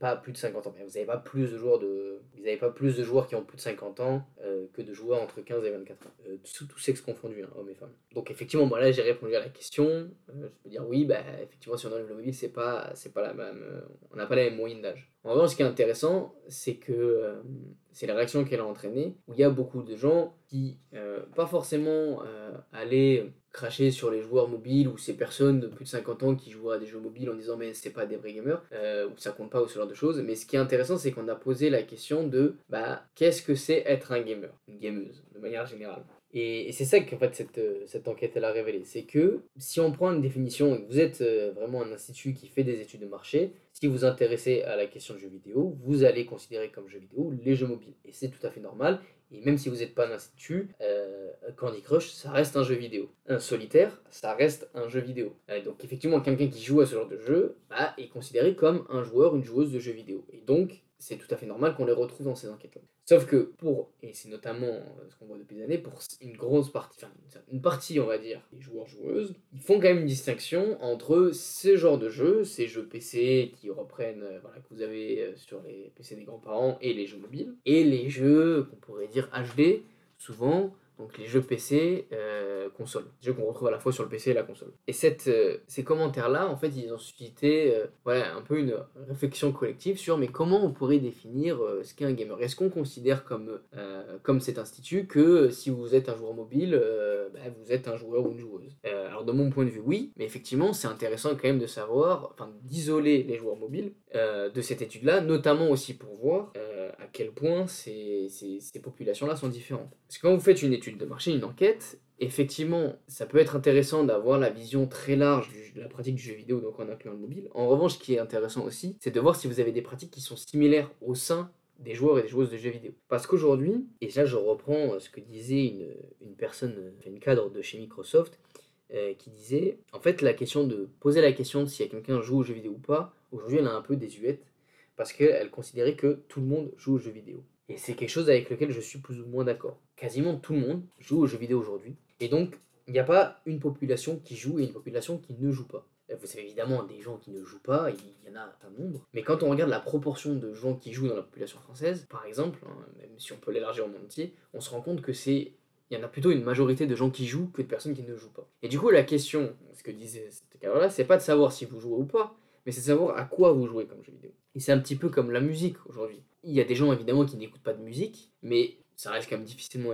pas plus de 50 ans. Vous n'avez pas plus de joueurs de, vous n'avez pas plus de joueurs qui ont plus de 50 ans euh, que de joueurs entre 15 et 24 ans. Euh, tous, tous hein, hommes et femmes. Donc effectivement, moi là j'ai répondu à la question. Euh, je peux dire oui, bah effectivement si on enlève le mobile, c'est pas, pas la même, on n'a pas la même moyenne d'âge. En revanche, ce qui est intéressant, c'est que c'est la réaction qu'elle a entraînée, où il y a beaucoup de gens qui, pas forcément allaient cracher sur les joueurs mobiles ou ces personnes de plus de 50 ans qui jouent à des jeux mobiles en disant mais c'est pas des vrais gamers euh, ou ça compte pas ou ce genre de choses. Mais ce qui est intéressant c'est qu'on a posé la question de bah qu'est-ce que c'est être un gamer? Une gameuse de manière générale. Et, c'est ça qu'en fait cette, euh, cette enquête elle a révélé. C'est que si on prend une définition et que vous êtes euh, vraiment un institut qui fait des études de marché si vous vous intéressez à la question de jeux vidéo vous allez considérer comme jeux vidéo les jeux mobiles. Et c'est tout à fait normal et même si vous n'êtes pas un institut, euh, Candy Crush, ça reste un jeu vidéo. Un solitaire, ça reste un jeu vidéo. Euh, donc effectivement, quelqu'un qui joue à ce genre de jeu bah, est considéré comme un joueur, une joueuse de jeux vidéo. Et donc, c'est tout à fait normal qu'on les retrouve dans ces enquêtes-là. Sauf que pour, et c'est notamment euh, ce qu'on voit depuis des années, pour une grosse partie, enfin une partie on va dire, des joueurs-joueuses, ils font quand même une distinction entre ces genres de jeux, ces jeux PC qui reprennent, euh, voilà, que vous avez euh, sur les PC des grands-parents et les jeux mobiles, et les jeux qu'on pourrait dire HD, souvent donc les jeux PC, euh, console. Des jeux qu'on retrouve à la fois sur le PC et la console. Et cette, euh, ces commentaires-là, en fait, ils ont suscité euh, un peu une réflexion collective sur mais comment on pourrait définir ce qu'est un gamer? Est-ce qu'on considère comme, comme cet institut que si vous êtes un joueur mobile, bah, vous êtes un joueur ou une joueuse? Alors de mon point de vue, oui, mais effectivement, c'est intéressant quand même de savoir, enfin d'isoler les joueurs mobiles de cette étude-là, notamment aussi pour voir à quel point ces, ces, populations-là sont différentes. Parce que quand vous faites une étude de marché, une enquête, effectivement, ça peut être intéressant d'avoir la vision très large de la pratique du jeu vidéo, donc en incluant le mobile. En revanche, ce qui est intéressant aussi, c'est de voir si vous avez des pratiques qui sont similaires au sein des joueurs et des joueuses de jeux vidéo. Parce qu'aujourd'hui, et là je reprends ce que disait une, une personne, une cadre de chez Microsoft, euh, qui disait, en fait, la question de poser la question de si quelqu'un joue aux jeux vidéo ou pas, aujourd'hui elle a un peu désuète, parce qu'elle considérait que tout le monde joue aux jeux vidéo. Et c'est quelque chose avec lequel je suis plus ou moins d'accord. Quasiment tout le monde joue aux jeux vidéo aujourd'hui. Et donc, il n'y a pas une population qui joue et une population qui ne joue pas. Vous savez évidemment des gens qui ne jouent pas, il y en a un nombre. Mais quand on regarde la proportion de gens qui jouent dans la population française, par exemple, hein, même si on peut l'élargir au monde entier, on se rend compte que c'est il y en a plutôt une majorité de gens qui jouent que de personnes qui ne jouent pas. Et du coup, la question, ce que disait cette cadre-là, c'est pas de savoir si vous jouez ou pas, mais c'est savoir à quoi vous jouez comme jeu vidéo. Et c'est un petit peu comme la musique aujourd'hui. Il y a des gens évidemment qui n'écoutent pas de musique, mais ça reste quand même difficilement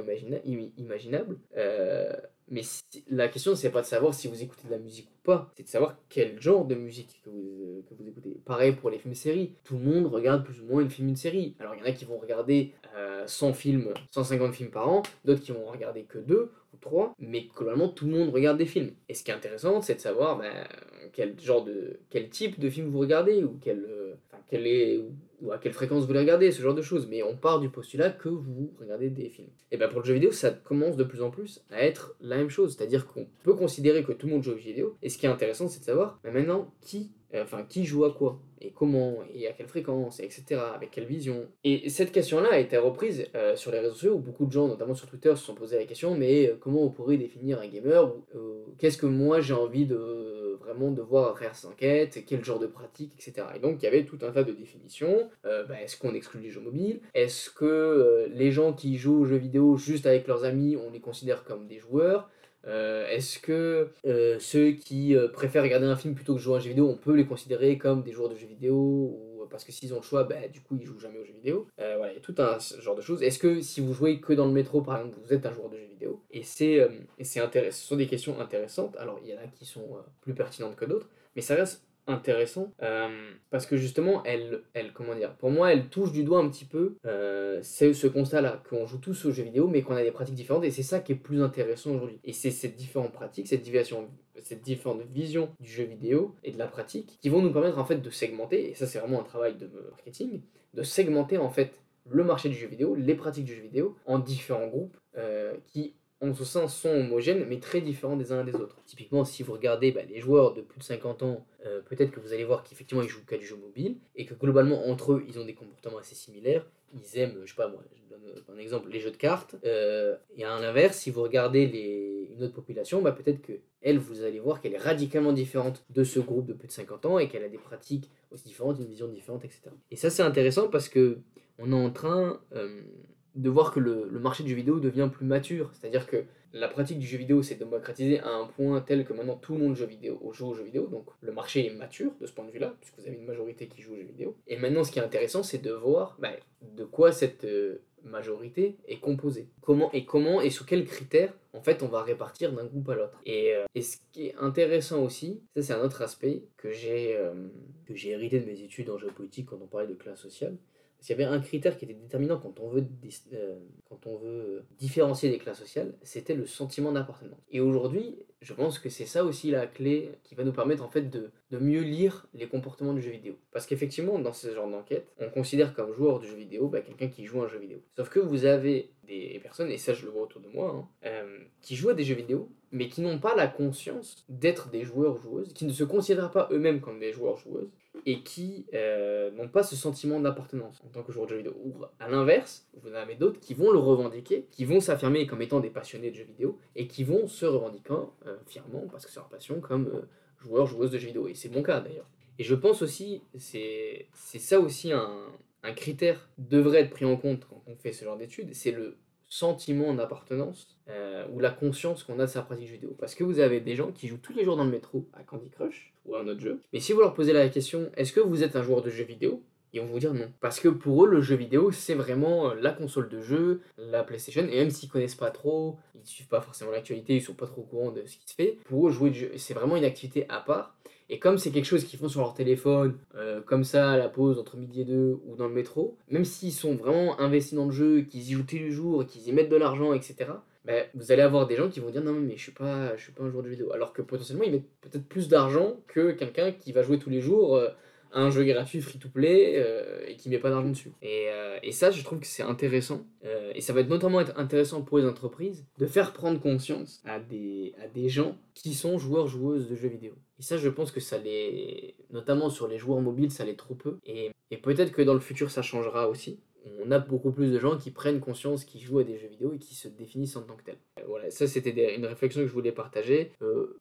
imaginable. Euh, mais la question, c'est pas de savoir si vous écoutez de la musique ou pas, c'est de savoir quel genre de musique que vous, que vous écoutez. Pareil pour les films-séries. Tout le monde regarde plus ou moins une film, une série. Alors il y en a qui vont regarder 100 euh, films, 150 films par an, d'autres qui vont regarder que 2 ou 3, mais globalement tout le monde regarde des films. Et ce qui est intéressant, c'est de savoir ben, quel genre de. quel type de film vous regardez, ou. Euh, est, ou à quelle fréquence vous les regardez, ce genre de choses. Mais on part du postulat que vous regardez des films. Et bien pour le jeu vidéo, ça commence de plus en plus à être la même chose. C'est-à-dire qu'on peut considérer que tout le monde joue au jeu vidéo. Et ce qui est intéressant, c'est de savoir, mais maintenant, qui enfin qui joue à quoi et comment et à quelle fréquence, etc. Avec quelle vision. Et cette question-là a été reprise euh, sur les réseaux sociaux où beaucoup de gens, notamment sur Twitter, se sont posés la question mais euh, comment on pourrait définir un gamer Qu'est-ce que moi j'ai envie de vraiment de voir à travers cette enquête Quel genre de pratique, etc. Et donc il y avait tout un tas de définitions. Bah, est-ce qu'on exclut les jeux mobiles? Est-ce que les gens qui jouent aux jeux vidéo juste avec leurs amis, on les considère comme des joueurs? Euh, est-ce que euh, ceux qui euh, préfèrent regarder un film plutôt que jouer à un jeu vidéo, on peut les considérer comme des joueurs de jeux vidéo ou parce que s'ils ont le choix, bah, du coup ils jouent jamais aux jeux vidéo. voilà, il y a tout un genre de choses. Est-ce que si vous jouez que dans le métro par exemple, vous êtes un joueur de jeux vidéo Et c'est intéressant. Ce sont des questions intéressantes. Alors il y en a qui sont plus pertinentes que d'autres, mais ça reste intéressant euh, parce que justement elle, elle comment dire pour moi elle touche du doigt un petit peu euh, c'est ce constat là qu'on joue tous aux jeux vidéo mais qu'on a des pratiques différentes et c'est ça qui est plus intéressant aujourd'hui. Et c'est ces différentes pratiques cette division cette différente vision du jeu vidéo et de la pratique qui vont nous permettre en fait de segmenter et ça c'est vraiment un travail de marketing de segmenter en fait le marché du jeu vidéo les pratiques du jeu vidéo en différents groupes euh, qui en ce sens sont homogènes mais très différents des uns des autres. Typiquement, si vous regardez bah, les joueurs de plus de 50 ans, euh, peut-être que vous allez voir qu'effectivement ils jouent qu'à du jeu mobile et que globalement entre eux ils ont des comportements assez similaires. Ils aiment, je sais pas moi, je donne un exemple, les jeux de cartes. Euh, et à l'inverse, si vous regardez une autre population, bah, peut-être que elle, vous allez voir qu'elle est radicalement différente de ce groupe de plus de 50 ans et qu'elle a des pratiques aussi différentes, une vision différente, etc. Et ça c'est intéressant parce que on est en train euh, de voir que le, marché du jeu vidéo devient plus mature. C'est-à-dire que la pratique du jeu vidéo s'est démocratisée à un point tel que maintenant tout le monde joue, vidéo, joue aux jeux vidéo. Donc le marché est mature de ce point de vue-là, puisque vous avez une majorité qui joue aux jeux vidéo. Et maintenant, ce qui est intéressant, c'est de voir bah, de quoi cette euh, majorité est composée. Comment et comment et sous quels critères, en fait, on va répartir d'un groupe à l'autre. Et, euh, et, ce qui est intéressant aussi, ça c'est un autre aspect que j'ai euh, j'ai hérité de mes études en géopolitique quand on parlait de classe sociale s'il y avait un critère qui était déterminant quand on veut, euh, veut différencier des classes sociales, c'était le sentiment d'appartenance. Et aujourd'hui, je pense que c'est ça aussi la clé qui va nous permettre en fait de, mieux lire les comportements du jeu vidéo. Parce qu'effectivement, dans ce genre d'enquête, on considère comme joueur de jeu vidéo bah, quelqu'un qui joue à un jeu vidéo. Sauf que vous avez des personnes, et ça je le vois autour de moi, hein, euh, qui jouent à des jeux vidéo, mais qui n'ont pas la conscience d'être des joueurs ou joueuses, qui ne se considèrent pas eux-mêmes comme des joueurs joueuses, et qui euh, n'ont pas ce sentiment d'appartenance en tant que joueur de jeux vidéo. Ou à l'inverse, vous en avez d'autres qui vont le revendiquer, qui vont s'affirmer comme étant des passionnés de jeux vidéo, et qui vont se revendiquer euh, fièrement, parce que c'est leur passion, comme euh, joueurs, joueuses de jeux vidéo. Et c'est mon cas d'ailleurs. Et je pense aussi, c'est ça aussi un, un critère devrait être pris en compte quand on fait ce genre d'études, c'est le sentiment d'appartenance euh, ou la conscience qu'on a de sa pratique vidéo. Parce que vous avez des gens qui jouent tous les jours dans le métro à Candy Crush ou à un autre jeu. Mais si vous leur posez la question, est-ce que vous êtes un joueur de jeux vidéo? Ils vont vous dire non. Parce que pour eux, le jeu vidéo, c'est vraiment euh, la console de jeu, la PlayStation, et même s'ils connaissent pas trop, ils suivent pas forcément l'actualité, ils sont pas trop au courant de ce qui se fait, pour eux, jouer c'est vraiment une activité à part. Et comme c'est quelque chose qu'ils font sur leur téléphone, euh, comme ça à la pause entre midi et deux ou dans le métro, même s'ils sont vraiment investis dans le jeu, qu'ils y jouent tous les jours, qu'ils y mettent de l'argent, etc., ben, vous allez avoir des gens qui vont dire non mais je suis pas je suis pas un joueur de vidéo alors que potentiellement ils mettent peut-être plus d'argent que quelqu'un qui va jouer tous les jours euh, un jeu gratuit free-to-play euh, et qui met pas d'argent dessus. Et, ça, je trouve que c'est intéressant. Et ça va être notamment être intéressant pour les entreprises de faire prendre conscience à des, à des gens qui sont joueurs, joueuses de jeux vidéo. Et ça, je pense que ça les... Notamment sur les joueurs mobiles, ça l'est trop peu. Et, peut-être que dans le futur, ça changera aussi on a beaucoup plus de gens qui prennent conscience, qui jouent à des jeux vidéo et qui se définissent en tant que tels. Voilà, ça c'était une réflexion que je voulais partager.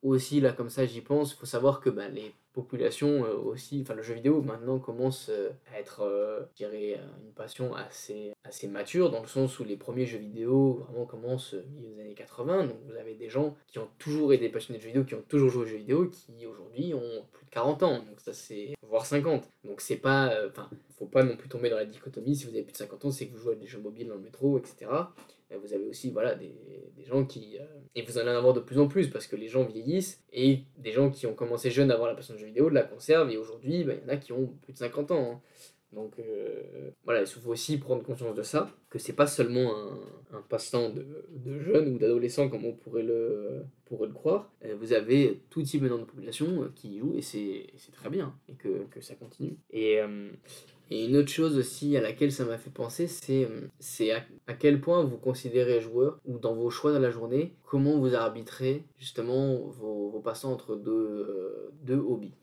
aussi, là, comme ça, j'y pense, faut savoir que bah, les population euh, aussi, enfin le jeu vidéo maintenant commence euh, à être, euh, je dirais, une passion assez, assez mature dans le sens où les premiers jeux vidéo vraiment commencent milieu des années 80. Donc vous avez des gens qui ont toujours été passionnés de jeux vidéo, qui ont toujours joué aux jeux vidéo, qui aujourd'hui ont plus de 40 ans. Donc ça c'est voire 50. Donc c'est pas, enfin, faut pas non plus tomber dans la dichotomie. Si vous avez plus de 50 ans, c'est que vous jouez à des jeux mobiles dans le métro, etc. Euh, vous avez aussi voilà, des, des gens qui... Euh, et vous allez en avoir de plus en plus parce que les gens vieillissent et des gens qui ont commencé jeunes à avoir la passion de jeu vidéo la conservent et aujourd'hui, bah, il y en a qui ont plus de 50 ans. Hein. Donc euh, voilà, il faut aussi prendre conscience de ça, que c'est pas seulement un, un passe-temps de, de, jeunes ou d'adolescents comme on pourrait le, pourrait le croire. vous avez tout type de population qui y joue et c'est très bien et que, que ça continue. Et, et une autre chose aussi à laquelle ça m'a fait penser, c'est, c'est à, quel point vous considérez joueur, ou dans vos choix de la journée, comment vous arbitrez justement vos, vos passants entre deux, euh, deux hobbies.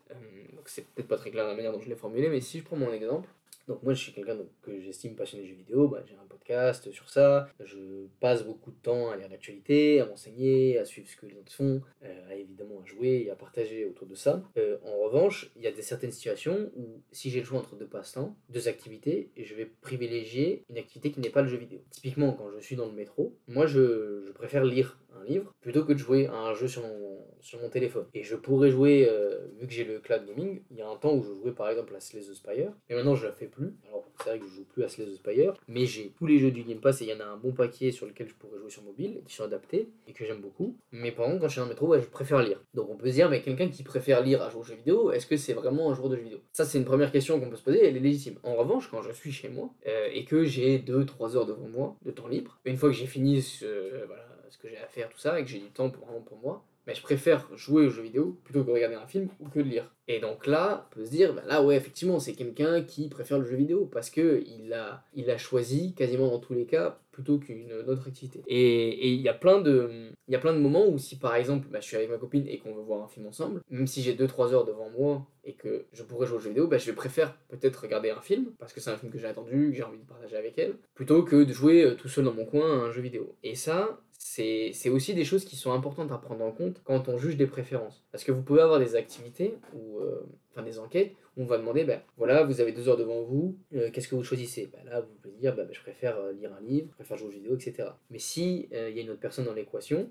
donc c'est peut-être pas très clair la manière dont je l'ai formulé, mais si je prends mon exemple, donc moi je suis quelqu'un que j'estime passionné de jeux vidéo, bah, j'ai un podcast sur ça, je passe beaucoup de temps à lire l'actualité, à m'enseigner, à suivre ce que les autres font, euh, à évidemment à jouer et à partager autour de ça. Euh, en revanche, il y a des certaines situations où si j'ai le choix entre deux passe-temps, deux activités, je vais privilégier une activité qui n'est pas le jeu vidéo. Typiquement quand je suis dans le métro, moi je, je préfère lire livre plutôt que de jouer à un jeu sur mon, téléphone. Et je pourrais jouer, euh, vu que j'ai le cloud gaming, il y a un temps où je jouais par exemple à Slay the Spire, mais maintenant je la fais plus. Alors c'est vrai que je joue plus à Slay the Spire, mais j'ai tous les jeux du Game Pass et il y en a un bon paquet sur lequel je pourrais jouer sur mobile, qui sont adaptés et que j'aime beaucoup. Mais par contre, quand je suis dans le métro, je préfère lire. Donc on peut se dire, mais quelqu'un qui préfère lire à jouer aux jeux vidéo, est-ce que c'est vraiment un joueur de jeux vidéo? Ça, c'est une première question qu'on peut se poser, elle est légitime. En revanche, quand je suis chez moi euh, et que j'ai 2-3 heures devant moi de temps libre, une fois que j'ai fini ce, voilà, ce que j'ai à faire, tout ça, et que j'ai du temps pour, vraiment pour moi, mais je préfère jouer aux jeux vidéo plutôt que regarder un film ou que de lire. Et donc là, on peut se dire, bah là ouais, effectivement, c'est quelqu'un qui préfère le jeu vidéo parce que il a, il choisi quasiment dans tous les cas plutôt qu'une autre activité. Et il y a plein de, y a plein de moments où si par exemple, bah, je suis avec ma copine et qu'on veut voir un film ensemble, même si j'ai 2-3 heures devant moi et que je pourrais jouer aux jeux vidéo, bah, je préfère peut-être regarder un film parce que c'est un film que j'ai attendu, que j'ai envie de partager avec elle, plutôt que de jouer euh, tout seul dans mon coin à un jeu vidéo. Et ça, c'est aussi des choses qui sont importantes à prendre en compte quand on juge des préférences. Parce que vous pouvez avoir des activités, ou euh, enfin des enquêtes, où on va demander, ben voilà, vous avez deux heures devant vous, euh, qu'est-ce que vous choisissez? Ben Là, vous pouvez dire, ben, je préfère euh, lire un livre, je préfère jouer aux vidéos, etc. Mais si il y a une autre personne dans l'équation,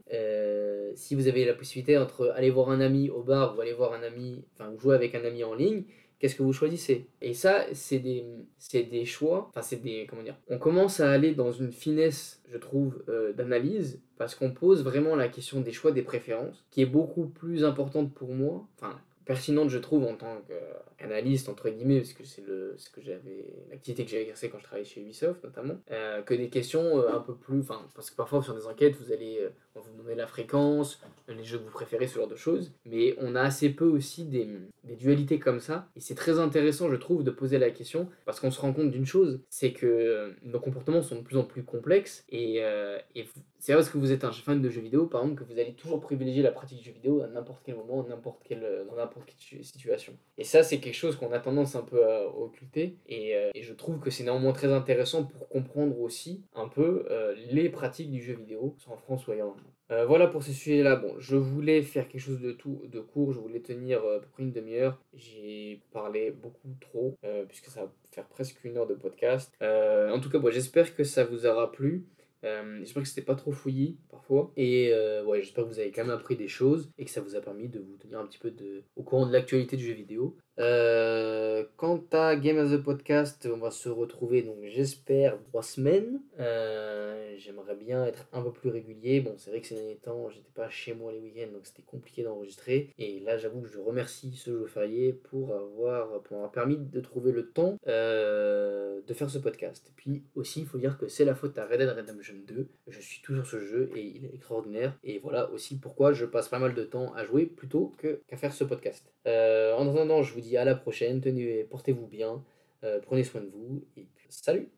si vous avez la possibilité entre aller voir un ami au bar ou aller voir un ami, enfin jouer avec un ami en ligne, qu'est-ce que vous choisissez? Et ça, c'est des, des choix, enfin c'est des, comment dire, on commence à aller dans une finesse, je trouve, euh, d'analyse, parce qu'on pose vraiment la question des choix, des préférences, qui est beaucoup plus importante pour moi, enfin pertinente je trouve en tant qu'analyste entre guillemets parce que c'est le ce que j'avais l'activité que j'ai exercée quand je travaillais chez Ubisoft notamment euh, que des questions euh, un peu plus enfin parce que parfois sur des enquêtes vous allez vous nommer la fréquence les jeux que vous préférez, ce genre de choses. Mais on a assez peu aussi des, des dualités comme ça. Et c'est très intéressant, je trouve, de poser la question parce qu'on se rend compte d'une chose, c'est que euh, nos comportements sont de plus en plus complexes. Et, euh, c'est parce que vous êtes un fan de jeux vidéo, par exemple, que vous allez toujours privilégier la pratique du jeu vidéo à n'importe quel moment, euh, dans n'importe quelle situation. Et ça, c'est quelque chose qu'on a tendance un peu à occulter. Et, et je trouve que c'est néanmoins très intéressant pour comprendre aussi un peu les pratiques du jeu vidéo, soit en France ou ailleurs euh, voilà pour ce sujet-là. Bon, je voulais faire quelque chose de tout de court. Je voulais tenir euh, à peu près une demi-heure. J'ai parlé beaucoup trop euh, puisque ça va faire presque une heure de podcast. en tout cas, j'espère que ça vous aura plu. j'espère que c'était pas trop fouillis parfois. Et ouais, j'espère que vous avez quand même appris des choses et que ça vous a permis de vous tenir un petit peu de, au courant de l'actualité du jeu vidéo. Euh, quant à Game as a Podcast, on va se retrouver donc j'espère trois semaines. Euh, j'aimerais bien être un peu plus régulier. Bon, c'est vrai que ces derniers temps, j'étais pas chez moi les week-ends, donc c'était compliqué d'enregistrer. Et là, j'avoue que je remercie ce jour férié pour avoir, permis de trouver le temps euh, de faire ce podcast. Et puis aussi, il faut dire que c'est la faute à Red Dead Redemption 2. Je suis toujours ce jeu et il est extraordinaire. Et voilà aussi pourquoi je passe pas mal de temps à jouer plutôt qu'à faire ce podcast. en attendant, je vous dis à la prochaine, tenez, portez-vous bien, euh, prenez soin de vous, et salut